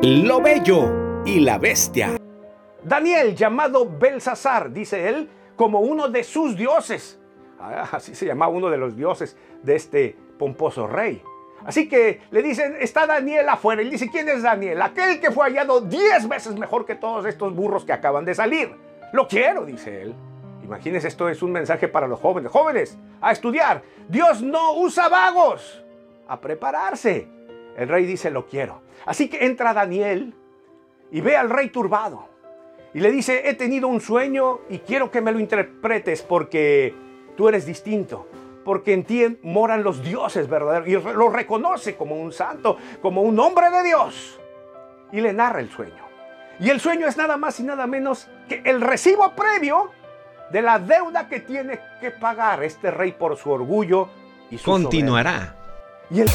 Lo bello y la bestia. Daniel, llamado Belsasar, dice él, como uno de sus dioses. Ah, así se llamaba uno de los dioses de este pomposo rey. Así que le dicen, está Daniel afuera. Y dice, ¿quién es Daniel? Aquel que fue hallado diez veces mejor que todos estos burros que acaban de salir. Lo quiero, dice él. Imagínense, esto es un mensaje para los jóvenes. Jóvenes, a estudiar. Dios no usa vagos. A prepararse. El rey dice, lo quiero. Así que entra Daniel y ve al rey turbado. Y le dice, he tenido un sueño y quiero que me lo interpretes porque tú eres distinto. Porque en ti moran los dioses verdaderos. Y lo reconoce como un santo, como un hombre de Dios. Y le narra el sueño. Y el sueño es nada más y nada menos que el recibo previo de la deuda que tiene que pagar este rey por su orgullo y su Continuará. Y el